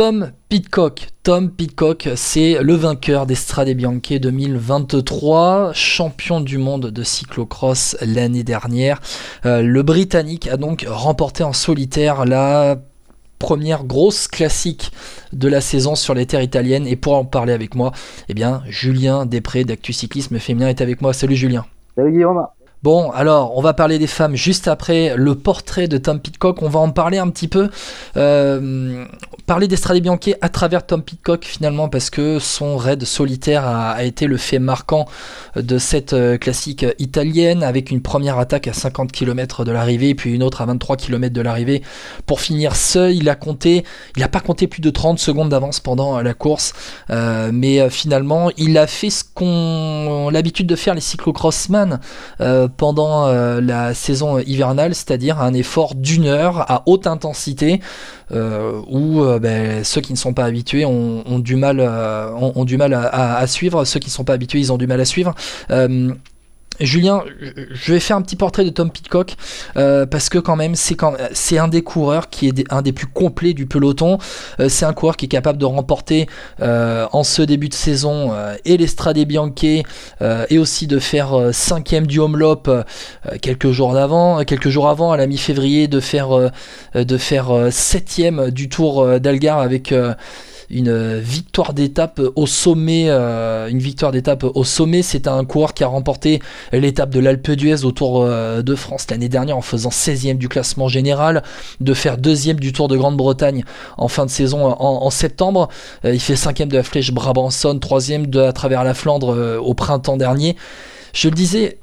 Tom Pitcock. Tom Pitcock, c'est le vainqueur des Strade Bianche 2023, champion du monde de cyclocross l'année dernière. Euh, le Britannique a donc remporté en solitaire la première grosse classique de la saison sur les terres italiennes. Et pour en parler avec moi, eh bien, Julien Després d'Actu Cyclisme Féminin est avec moi. Salut Julien. Salut Guillaume. Bon, alors, on va parler des femmes juste après le portrait de Tom Pitcock. On va en parler un petit peu. Euh, parler d'Estrade Bianchi à travers Tom Pitcock, finalement, parce que son raid solitaire a, été le fait marquant de cette euh, classique italienne, avec une première attaque à 50 km de l'arrivée, puis une autre à 23 km de l'arrivée. Pour finir seul, il a compté, il n'a pas compté plus de 30 secondes d'avance pendant la course, euh, mais finalement, il a fait ce qu'on l'habitude de faire les cyclocrossman pendant euh, la saison hivernale, c'est-à-dire un effort d'une heure à haute intensité, euh, où euh, ben, ceux qui ne sont pas habitués ont, du mal, ont, du mal à, à, suivre, ceux qui ne sont pas habitués, ils ont du mal à suivre. Julien, je vais faire un petit portrait de Tom Pitcock euh, parce que quand même c'est un des coureurs qui est un des plus complets du peloton. Euh, c'est un coureur qui est capable de remporter euh, en ce début de saison et l'Estrade Bianche et aussi de faire cinquième du Homelop quelques jours d'avant, quelques jours avant à la mi-février de faire de faire septième du Tour d'Algar avec une victoire d'étape au sommet. Euh, une victoire d'étape au sommet. C'est un coureur qui a remporté l'étape de l'Alpe d'Huez au Tour euh, de France l'année dernière en faisant 16e du classement général, de faire deuxième du Tour de Grande-Bretagne en fin de saison en, septembre. Euh, il fait cinquième de la Flèche Brabanson, troisième de à travers la Flandre au printemps dernier. Je le disais,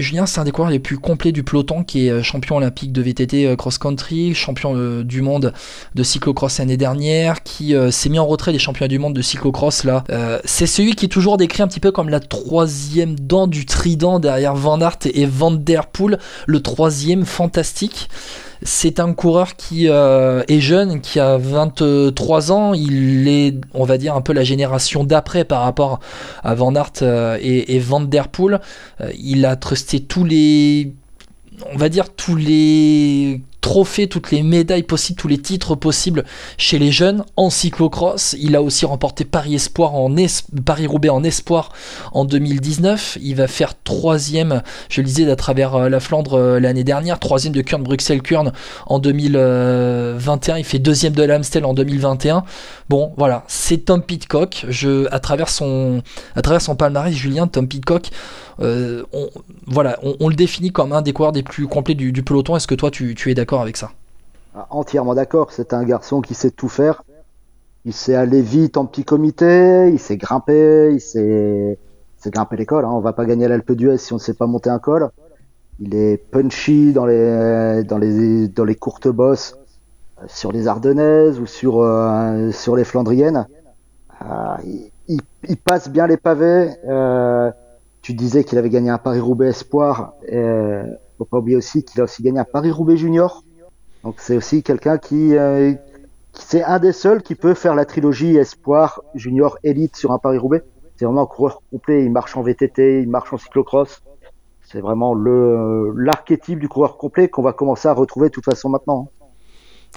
Julien, c'est un des coureurs les plus complets du peloton, qui est euh, champion olympique de VTT euh, cross-country, champion euh, du monde de cyclocross l'année dernière, qui s'est mis en retrait des championnats du monde de cyclocross là. c'est celui qui est toujours décrit un petit peu comme la troisième dent du trident derrière Van Aert et Van Der Poel, le troisième fantastique. C'est un coureur qui euh, est jeune, qui a 23 ans. Il est, on va dire, un peu la génération d'après par rapport à Van Aert euh, et, Van Der Poel. Euh, il a trusté tous les on va dire tous les trophées, toutes les médailles possibles, tous les titres possibles chez les jeunes en cyclocross. Il a aussi remporté Paris Espoir en Paris Roubaix en espoir en 2019. Il va faire troisième, je le disais, à travers euh, la Flandre euh, l'année dernière, troisième de Kurn Bruxelles Kurn en 2021. Il fait deuxième de l'Amstel en 2021. Bon, voilà, c'est Tom Pitcock. Je, à travers son, à travers son palmarès, Julien Tom Pitcock. Euh, on, voilà, on, le définit comme un des coureurs des plus complets du, peloton. Est-ce que toi, tu, es d'accord avec ça ah, Entièrement d'accord. C'est un garçon qui sait tout faire. Il sait aller vite en petit comité, il sait grimper, il sait, grimper les cols. Hein. On va pas gagner l'Alpe d'Huez si on ne sait pas monter un col. Il est punchy dans les, courtes bosses euh, sur les Ardennaises ou sur, euh, les Flandriennes. il, passe bien les pavés. Tu disais qu'il avait gagné un Paris-Roubaix Espoir. Euh, faut pas oublier aussi qu'il a aussi gagné un Paris-Roubaix Junior. Donc c'est aussi quelqu'un qui, euh, c'est un des seuls qui peut faire la trilogie Espoir, Junior, Elite sur un Paris-Roubaix. C'est vraiment un coureur complet. Il marche en VTT, il marche en cyclocross. C'est vraiment le l'archétype du coureur complet qu'on va commencer à retrouver de toute façon maintenant.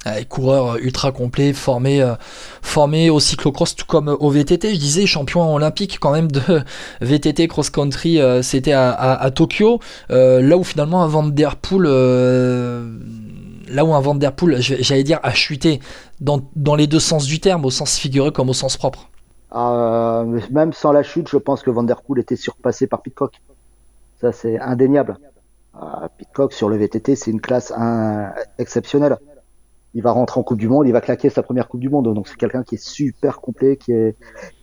Euh, coureur ultra complet, formé, euh, formé au cyclocross tout comme au VTT. Je disais champion olympique quand même de VTT cross country, euh, c'était à, Tokyo. là où finalement Van Der Poel, là où un Van j'allais dire, a chuté dans, les deux sens du terme, au sens figuré comme au sens propre. même sans la chute, je pense que Van était surpassé par Pitcock. Ça c'est indéniable. Pitcock sur le VTT, c'est une classe exceptionnelle il va rentrer en Coupe du Monde, il va claquer sa première Coupe du Monde. Donc c'est quelqu'un qui est super complet, qui,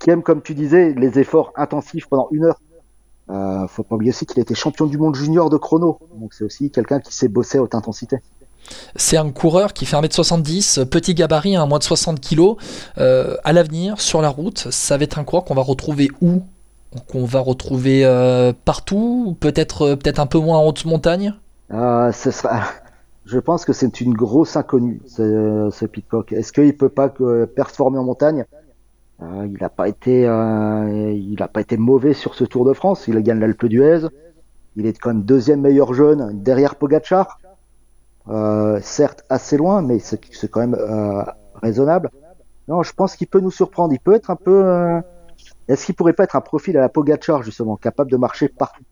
aime, comme tu disais, les efforts intensifs pendant une heure. Euh, faut pas oublier aussi qu'il était champion du monde junior de chrono. Donc c'est aussi quelqu'un qui sait bosser à haute intensité. C'est un coureur qui fait 1m70, petit gabarit, moins de 60 kg. Euh, à l'avenir, sur la route, ça va être un coureur qu'on va retrouver où? Qu'on va retrouver euh, partout? Peut-être peut un peu moins en haute montagne? Euh, ce sera je pense que c'est une grosse inconnue, ce, ce. Est-ce qu'il peut pas performer en montagne? Euh, Il n'a pas été, euh, il a pas été mauvais sur ce Tour de France. Il a gagné l'Alpe d'Huez. Il est quand même deuxième meilleur jeune derrière Pogachar. Euh, certes assez loin, mais c'est quand même raisonnable. Non, je pense qu'il peut nous surprendre. Il peut être un peu. Euh, est-ce qu'il pourrait pas être un profil à la Pogacar justement, capable de marcher partout?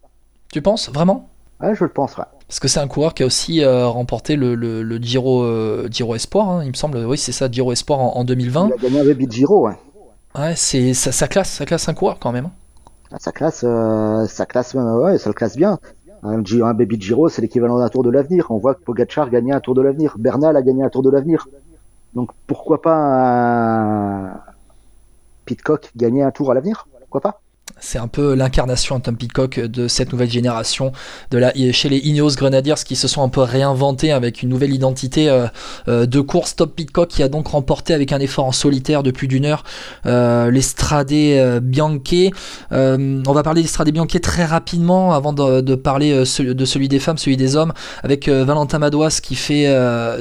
Tu penses vraiment? Ouais, je le pense. Ouais. Parce que c'est un coureur qui a aussi euh, remporté le, le, Giro, euh, Giro Espoir, hein, il me semble. Oui, c'est ça, Giro Espoir en, 2020. Il a gagné un Baby Giro, ouais. Ouais, c'est ça, classe, ça classe un coureur quand même. Hein. Ah, ça classe, ça classe, ouais, ça le classe bien. Un, un Baby Giro, c'est l'équivalent d'un Tour de l'avenir. On voit que Pogacar gagnait un Tour de l'avenir, Bernal a gagné un Tour de l'avenir. Donc pourquoi pas un Pitcock gagner un Tour à l'avenir? Pourquoi pas? C'est un peu l'incarnation, Tom Pitcock, de cette nouvelle génération de chez les Ineos Grenadiers qui se sont un peu réinventés avec une nouvelle identité euh, euh, de course. Tom Pitcock qui a donc remporté avec un effort en solitaire de plus d'une heure euh, l'Estrade euh, Bianche. on va parler d'Estrade Bianche très rapidement avant de, parler de celui des femmes, celui des hommes, avec Valentin Madouas qui fait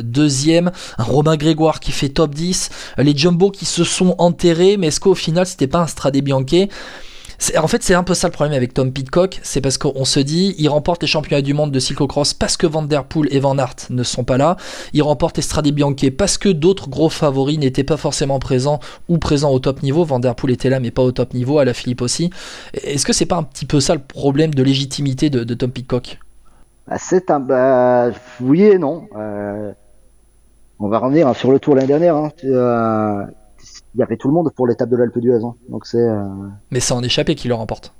deuxième, un Romain Grégoire qui fait top 10, les Jumbo qui se sont enterrés, mais est-ce qu'au final c'était pas un Strade Bianche? En fait, c'est un peu ça le problème avec Tom Pitcock, c'est parce qu'on se dit, il remporte les championnats du monde de cyclocross parce que Van Der Poel et Van Aert ne sont pas là. Il remporte Estrade Bianche parce que d'autres gros favoris n'étaient pas forcément présents ou présents au top niveau. Van Der Poel était là, mais pas au top niveau. À la Philippe aussi. Est-ce que c'est pas un petit peu ça le problème de légitimité de, Tom Pitcock? Bah, C'est un, bah, oui et non. Euh, on va revenir sur le tour l'année dernière. Hein. Euh, il y avait tout le monde pour l'étape de l'Alpe d'Huez. Hein. Donc c'est. Euh, Mais c'est en échappé qu'il le remporte.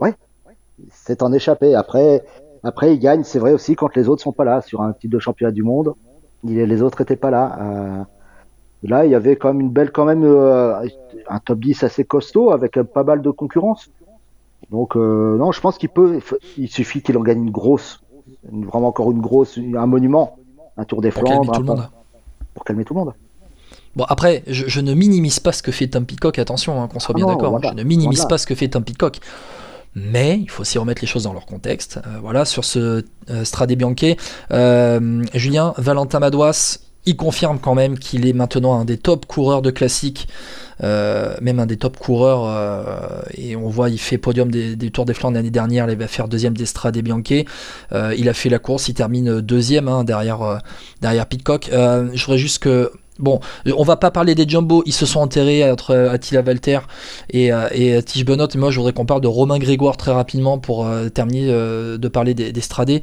Ouais, c'est en échappé. Après, après il gagne, c'est vrai aussi quand les autres sont pas là sur un titre de championnat du monde. Les autres étaient pas là. Euh, là, il y avait quand même une belle, quand même euh, un top 10 assez costaud avec pas mal de concurrence. Donc non, je pense qu'il peut. Il suffit qu'il en gagne une grosse, vraiment encore une grosse, un monument, un Tour des Flandres, pour calmer tout le monde. Bon, après, je, ne minimise pas ce que fait Tom Pitcock, attention, hein, qu'on soit bien d'accord. je ne minimise pas ce que fait Tom Pitcock. Mais il faut aussi remettre les choses dans leur contexte. Euh, voilà, sur ce euh, Strade Bianche, euh, Julien Valentin Madouas, il confirme quand même qu'il est maintenant un des top coureurs de classique, même un des top coureurs. et on voit, il fait podium des, Tours des Flandres l'année dernière, il va faire deuxième des Strade Bianche. il a fait la course, il termine deuxième hein, derrière, derrière Pitcock. je voudrais juste que Bon, on va pas parler des Jumbo, ils se sont enterrés entre euh, Attila Walter et, euh, et euh, Tige Benoît. Moi, je voudrais qu'on parle de Romain Grégoire très rapidement pour terminer de parler des, des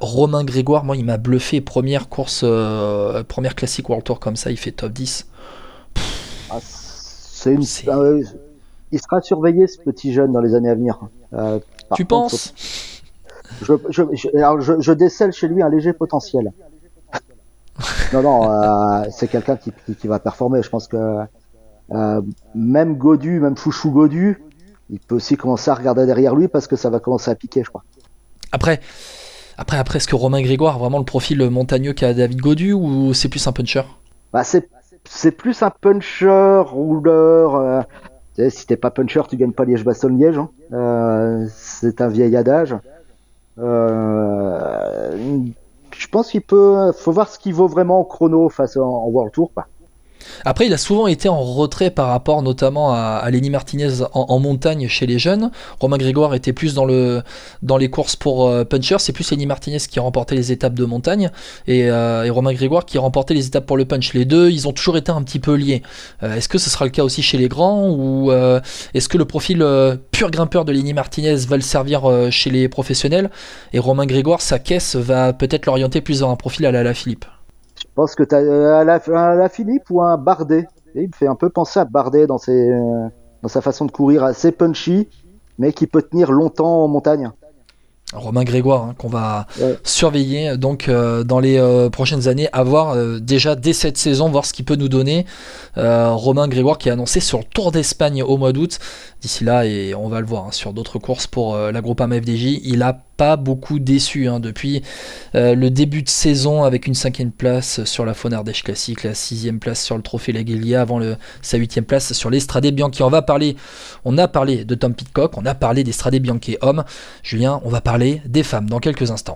Romain Grégoire, moi, il m'a bluffé. Première course, première classique World Tour comme ça, il fait top 10. Ah, c'est il sera surveillé, ce petit jeune, dans les années à venir. tu penses? je, je décèle chez lui un léger potentiel. Non, non, euh, c'est quelqu'un qui, qui, va performer. Je pense que euh, même Godu, même Chouchou Godu, il peut aussi commencer à regarder derrière lui parce que ça va commencer à piquer, je crois. Après, après, après est-ce que Romain Grégoire a vraiment le profil montagneux qu'a David Godu ou c'est plus un puncher? Bah, c'est, plus un puncher, rouleur. Euh, si t'es pas puncher, tu gagnes pas Liège-Bastogne-Liège. Hein. Euh, c'est un vieil adage. Euh, je pense qu'il peut. Faut voir ce qu'il vaut vraiment au chrono face en, World Tour. Quoi. Après, il a souvent été en retrait par rapport notamment à, Lenny Martinez en, montagne chez les jeunes. Romain Grégoire était plus dans, le, dans les courses pour euh, puncher. C'est plus Lenny Martinez qui remportait les étapes de montagne et, euh, Romain Grégoire qui remportait les étapes pour le punch. Les deux, ils ont toujours été un petit peu liés. Euh, est-ce que ce sera le cas aussi chez les grands ou est-ce que le profil pur grimpeur de Lenny Martinez va le servir chez les professionnels? Et Romain Grégoire, sa caisse va peut-être l'orienter plus dans un profil à la Philippe je pense que tu as la, la Philippe ou un Bardet. il me fait un peu penser à Bardet dans, ses, euh, dans sa façon de courir assez punchy, mais qui peut tenir longtemps en montagne. Romain Grégoire, hein, qu'on va surveiller donc euh, dans les euh, prochaines années, à voir euh, déjà dès cette saison, voir ce qu'il peut nous donner. Romain Grégoire qui est annoncé sur le Tour d'Espagne au mois d'août. D'ici là, et on va le voir hein, sur d'autres courses pour la Groupama FDJ, il a pas beaucoup déçu hein, depuis le début de saison avec une cinquième place sur la Fonardèche Classique, la sixième place sur le Trophée Laguelia avant sa huitième place sur l'Estrade Bianchi. On va parler, on a parlé de Tom Pitcock, on a parlé d'Estrade Bianchi homme. Julien, on va parler des femmes dans quelques instants.